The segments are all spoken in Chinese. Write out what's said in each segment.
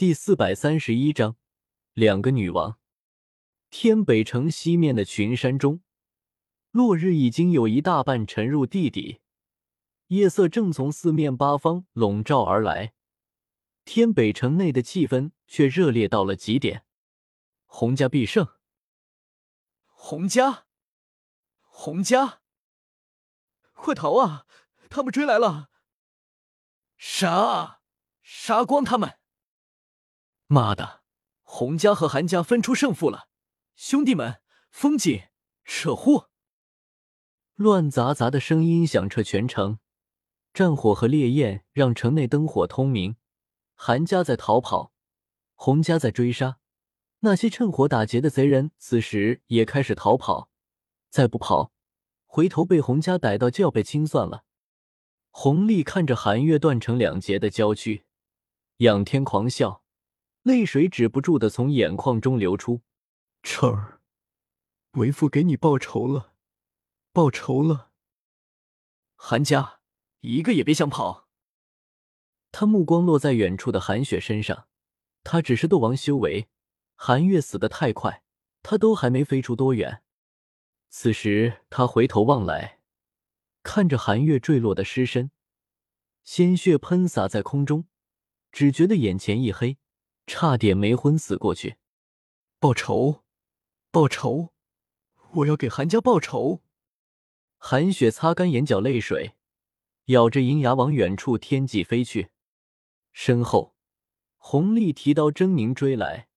第四百三十一章，两个女王。天北城西面的群山中，落日已经有一大半沉入地底，夜色正从四面八方笼罩而来。天北城内的气氛却热烈到了极点。洪家必胜！洪家，洪家，快逃啊！他们追来了！杀！杀光他们！妈的，洪家和韩家分出胜负了！兄弟们，风景，扯护！乱杂杂的声音响彻全城，战火和烈焰让城内灯火通明。韩家在逃跑，洪家在追杀。那些趁火打劫的贼人此时也开始逃跑，再不跑，回头被洪家逮到就要被清算了。洪丽看着韩月断成两截的娇躯，仰天狂笑，泪水止不住的从眼眶中流出。晨儿，为父给你报仇了，报仇了！韩家一个也别想跑！他目光落在远处的韩雪身上，他只是斗王修为，韩月死的太快，他都还没飞出多远。此时他回头望来，看着韩月坠落的尸身，鲜血喷洒在空中，只觉得眼前一黑，差点没昏死过去。报仇！报仇！我要给韩家报仇！韩雪擦干眼角泪水，咬着银牙往远处天际飞去。身后，洪丽提刀狰狞追来，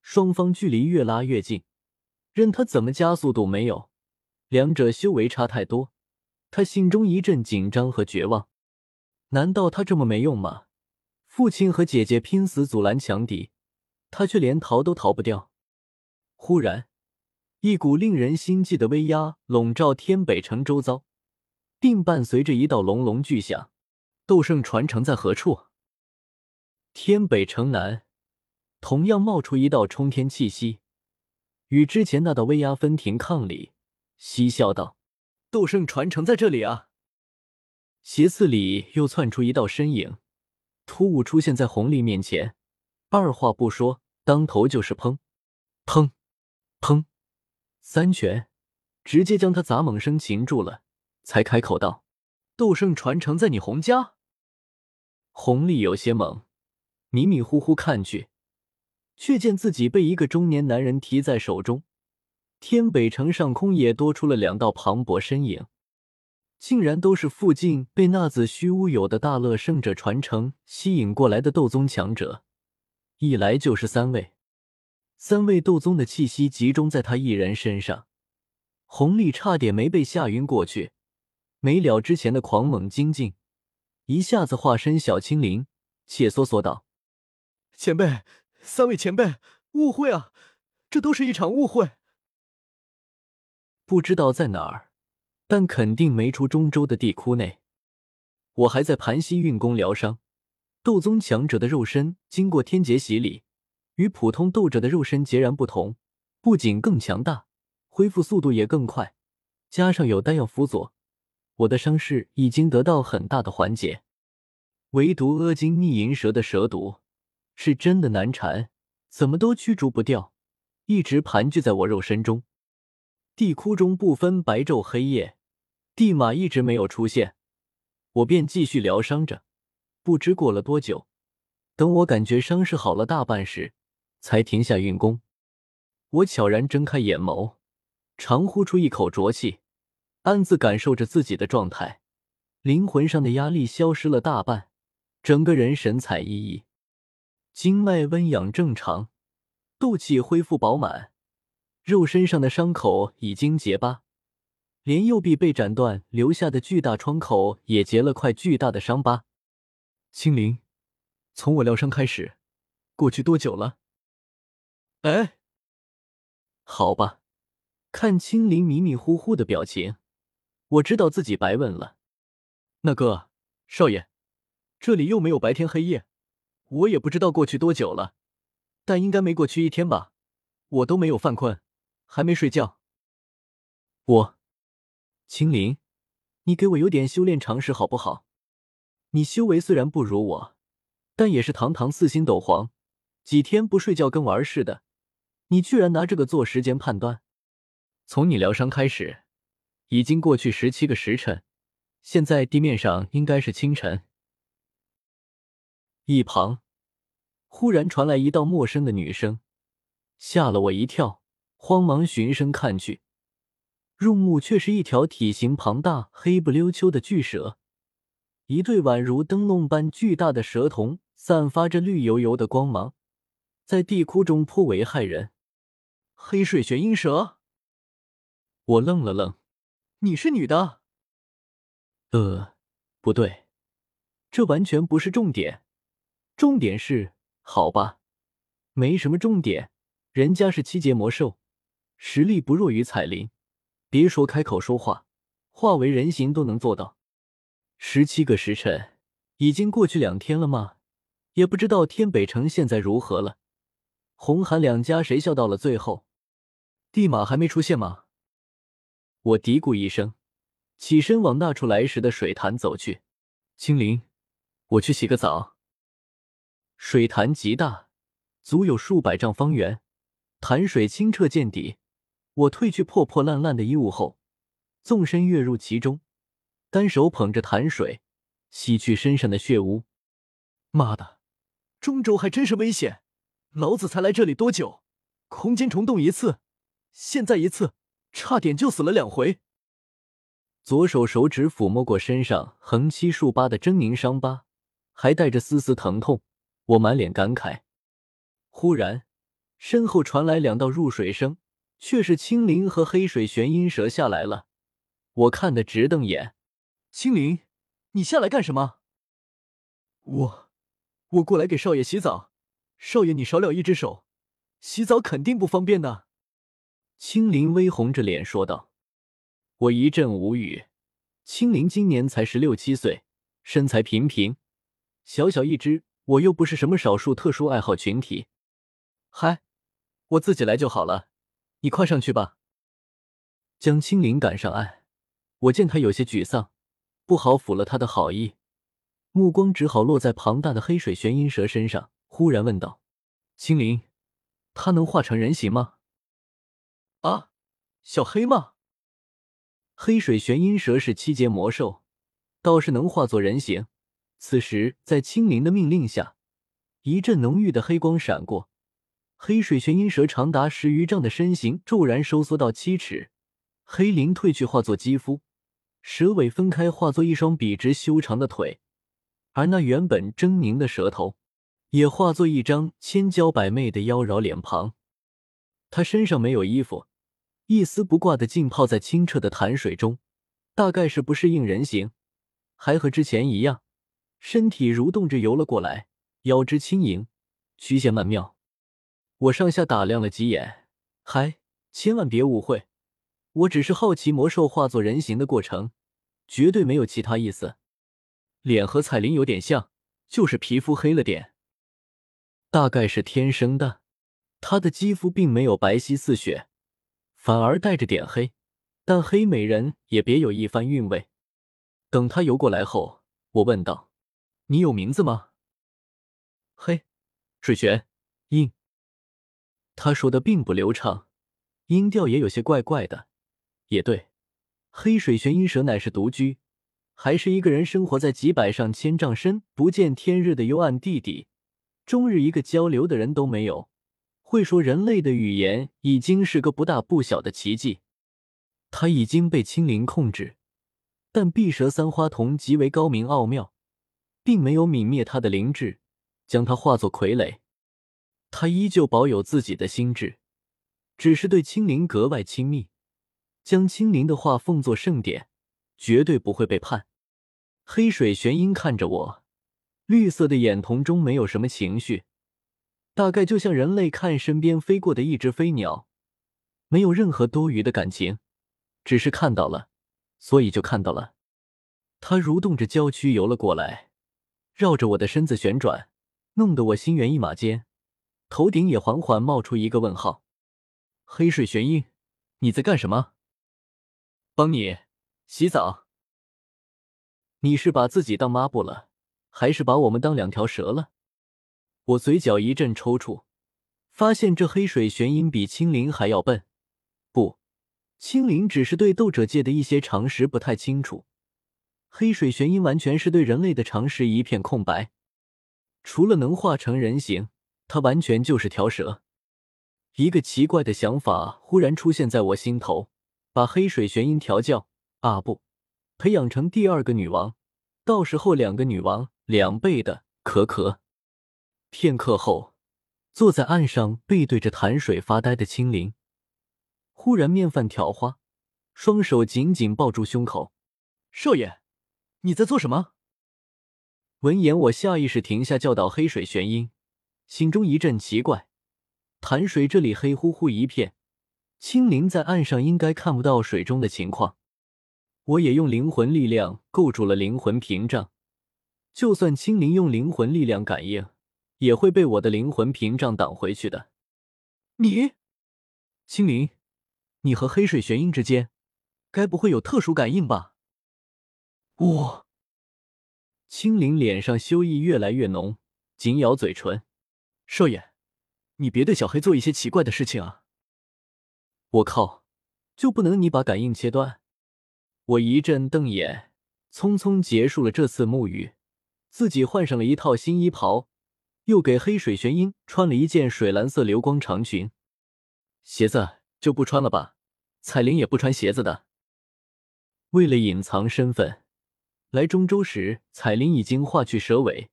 双方距离越拉越近，任他怎么加速度没有，两者修为差太多。他心中一阵紧张和绝望，难道他这么没用吗？父亲和姐姐拼死阻拦强敌，他却连逃都逃不掉。忽然。一股令人心悸的威压笼罩天北城周遭，并伴随着一道隆隆巨响。斗圣传承在何处？天北城南，同样冒出一道冲天气息，与之前那道威压分庭抗礼，嬉笑道：“斗圣传承在这里啊！”斜刺里又窜出一道身影，突兀出现在红丽面前，二话不说，当头就是砰，砰，砰。三拳，直接将他砸猛生擒住了，才开口道：“斗圣传承在你洪家。”洪丽有些懵，迷迷糊糊看去，却见自己被一个中年男人提在手中。天北城上空也多出了两道磅礴身影，竟然都是附近被那子虚乌有的大乐圣者传承吸引过来的斗宗强者，一来就是三位。三位斗宗的气息集中在他一人身上，红丽差点没被吓晕过去。没了之前的狂猛精进，一下子化身小青灵，怯缩缩道：“前辈，三位前辈，误会啊，这都是一场误会。不知道在哪儿，但肯定没出中州的地窟内。我还在盘膝运功疗伤。斗宗强者的肉身经过天劫洗礼。”与普通斗者的肉身截然不同，不仅更强大，恢复速度也更快。加上有丹药辅佐，我的伤势已经得到很大的缓解。唯独阿金逆银蛇的蛇毒是真的难缠，怎么都驱逐不掉，一直盘踞在我肉身中。地窟中不分白昼黑夜，地马一直没有出现，我便继续疗伤着。不知过了多久，等我感觉伤势好了大半时，才停下运功，我悄然睁开眼眸，长呼出一口浊气，暗自感受着自己的状态，灵魂上的压力消失了大半，整个人神采奕奕，经脉温养正常，斗气恢复饱满，肉身上的伤口已经结疤，连右臂被斩断留下的巨大创口也结了块巨大的伤疤。青灵，从我疗伤开始，过去多久了？哎，好吧，看青灵迷迷糊糊的表情，我知道自己白问了。那个少爷，这里又没有白天黑夜，我也不知道过去多久了，但应该没过去一天吧？我都没有犯困，还没睡觉。我，青灵，你给我有点修炼常识好不好？你修为虽然不如我，但也是堂堂四星斗皇。几天不睡觉跟玩似的，你居然拿这个做时间判断？从你疗伤开始，已经过去十七个时辰，现在地面上应该是清晨。一旁忽然传来一道陌生的女声，吓了我一跳，慌忙循声看去，入目却是一条体型庞大、黑不溜秋的巨蛇，一对宛如灯笼般巨大的蛇瞳，散发着绿油油的光芒，在地窟中颇为骇人。黑水玄阴蛇。我愣了愣，你是女的？呃，不对，这完全不是重点。重点是，好吧，没什么重点。人家是七阶魔兽，实力不弱于彩铃，别说开口说话，化为人形都能做到。十七个时辰，已经过去两天了吗？也不知道天北城现在如何了。红寒两家谁笑到了最后？地马还没出现吗？我嘀咕一声，起身往那处来时的水潭走去。青灵，我去洗个澡。水潭极大，足有数百丈方圆，潭水清澈见底。我褪去破破烂烂的衣物后，纵身跃入其中，单手捧着潭水，洗去身上的血污。妈的，中州还真是危险！老子才来这里多久，空间虫洞一次，现在一次。差点就死了两回。左手手指抚摸过身上横七竖八的狰狞伤疤，还带着丝丝疼痛。我满脸感慨。忽然，身后传来两道入水声，却是青灵和黑水玄阴蛇下来了。我看得直瞪眼。青灵，你下来干什么？我，我过来给少爷洗澡。少爷，你少了一只手，洗澡肯定不方便的。青灵微红着脸说道：“我一阵无语。青灵今年才十六七岁，身材平平，小小一只，我又不是什么少数特殊爱好群体。嗨，我自己来就好了，你快上去吧。”将青灵赶上岸，我见他有些沮丧，不好抚了他的好意，目光只好落在庞大的黑水玄阴蛇身上，忽然问道：“青灵，他能化成人形吗？”啊，小黑吗？黑水玄阴蛇是七阶魔兽，倒是能化作人形。此时，在青灵的命令下，一阵浓郁的黑光闪过，黑水玄阴蛇长达十余丈的身形骤然收缩到七尺，黑鳞褪去化作肌肤，蛇尾分开化作一双笔直修长的腿，而那原本狰狞的蛇头，也化作一张千娇百媚的妖娆脸庞。他身上没有衣服。一丝不挂的浸泡在清澈的潭水中，大概是不适应人形，还和之前一样，身体蠕动着游了过来，腰肢轻盈，曲线曼妙。我上下打量了几眼，嗨，千万别误会，我只是好奇魔兽化作人形的过程，绝对没有其他意思。脸和彩铃有点像，就是皮肤黑了点，大概是天生的，她的肌肤并没有白皙似雪。反而带着点黑，但黑美人也别有一番韵味。等他游过来后，我问道：“你有名字吗？”嘿水玄音。他说的并不流畅，音调也有些怪怪的。也对，黑水玄阴蛇乃是独居，还是一个人生活在几百上千丈深不见天日的幽暗地底，终日一个交流的人都没有。会说人类的语言已经是个不大不小的奇迹。他已经被青灵控制，但碧蛇三花瞳极为高明奥妙，并没有泯灭他的灵智，将他化作傀儡。他依旧保有自己的心智，只是对青灵格外亲密，将青灵的话奉作圣典，绝对不会背叛。黑水玄阴看着我，绿色的眼瞳中没有什么情绪。大概就像人类看身边飞过的一只飞鸟，没有任何多余的感情，只是看到了，所以就看到了。它蠕动着娇躯游了过来，绕着我的身子旋转，弄得我心猿意马间，头顶也缓缓冒出一个问号。黑水玄鹰，你在干什么？帮你洗澡。你是把自己当抹布了，还是把我们当两条蛇了？我嘴角一阵抽搐，发现这黑水玄鹰比青灵还要笨。不，青灵只是对斗者界的一些常识不太清楚，黑水玄鹰完全是对人类的常识一片空白。除了能化成人形，他完全就是条蛇。一个奇怪的想法忽然出现在我心头，把黑水玄音调教啊不，培养成第二个女王，到时候两个女王，两倍的可可。片刻后，坐在岸上背对着潭水发呆的青灵，忽然面泛挑花，双手紧紧抱住胸口。少爷，你在做什么？闻言，我下意识停下，叫道：“黑水玄音。”心中一阵奇怪，潭水这里黑乎乎一片，青灵在岸上应该看不到水中的情况。我也用灵魂力量构筑了灵魂屏障，就算青灵用灵魂力量感应。也会被我的灵魂屏障挡回去的。你，青灵，你和黑水玄鹰之间，该不会有特殊感应吧？我，青灵脸上羞意越来越浓，紧咬嘴唇。少爷，你别对小黑做一些奇怪的事情啊！我靠，就不能你把感应切断？我一阵瞪眼，匆匆结束了这次沐浴，自己换上了一套新衣袍。又给黑水玄鹰穿了一件水蓝色流光长裙，鞋子就不穿了吧。彩铃也不穿鞋子的。为了隐藏身份，来中州时，彩铃已经化去蛇尾，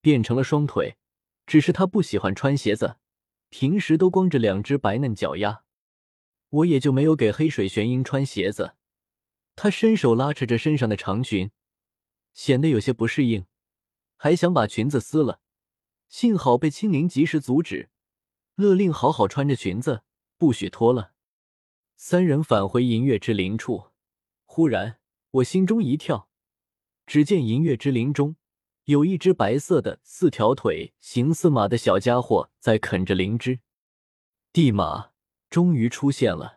变成了双腿。只是她不喜欢穿鞋子，平时都光着两只白嫩脚丫。我也就没有给黑水玄鹰穿鞋子。他伸手拉扯着身上的长裙，显得有些不适应，还想把裙子撕了。幸好被青灵及时阻止，勒令好好穿着裙子，不许脱了。三人返回银月之林处，忽然我心中一跳，只见银月之林中有一只白色的、四条腿、形似马的小家伙在啃着灵芝。地马终于出现了。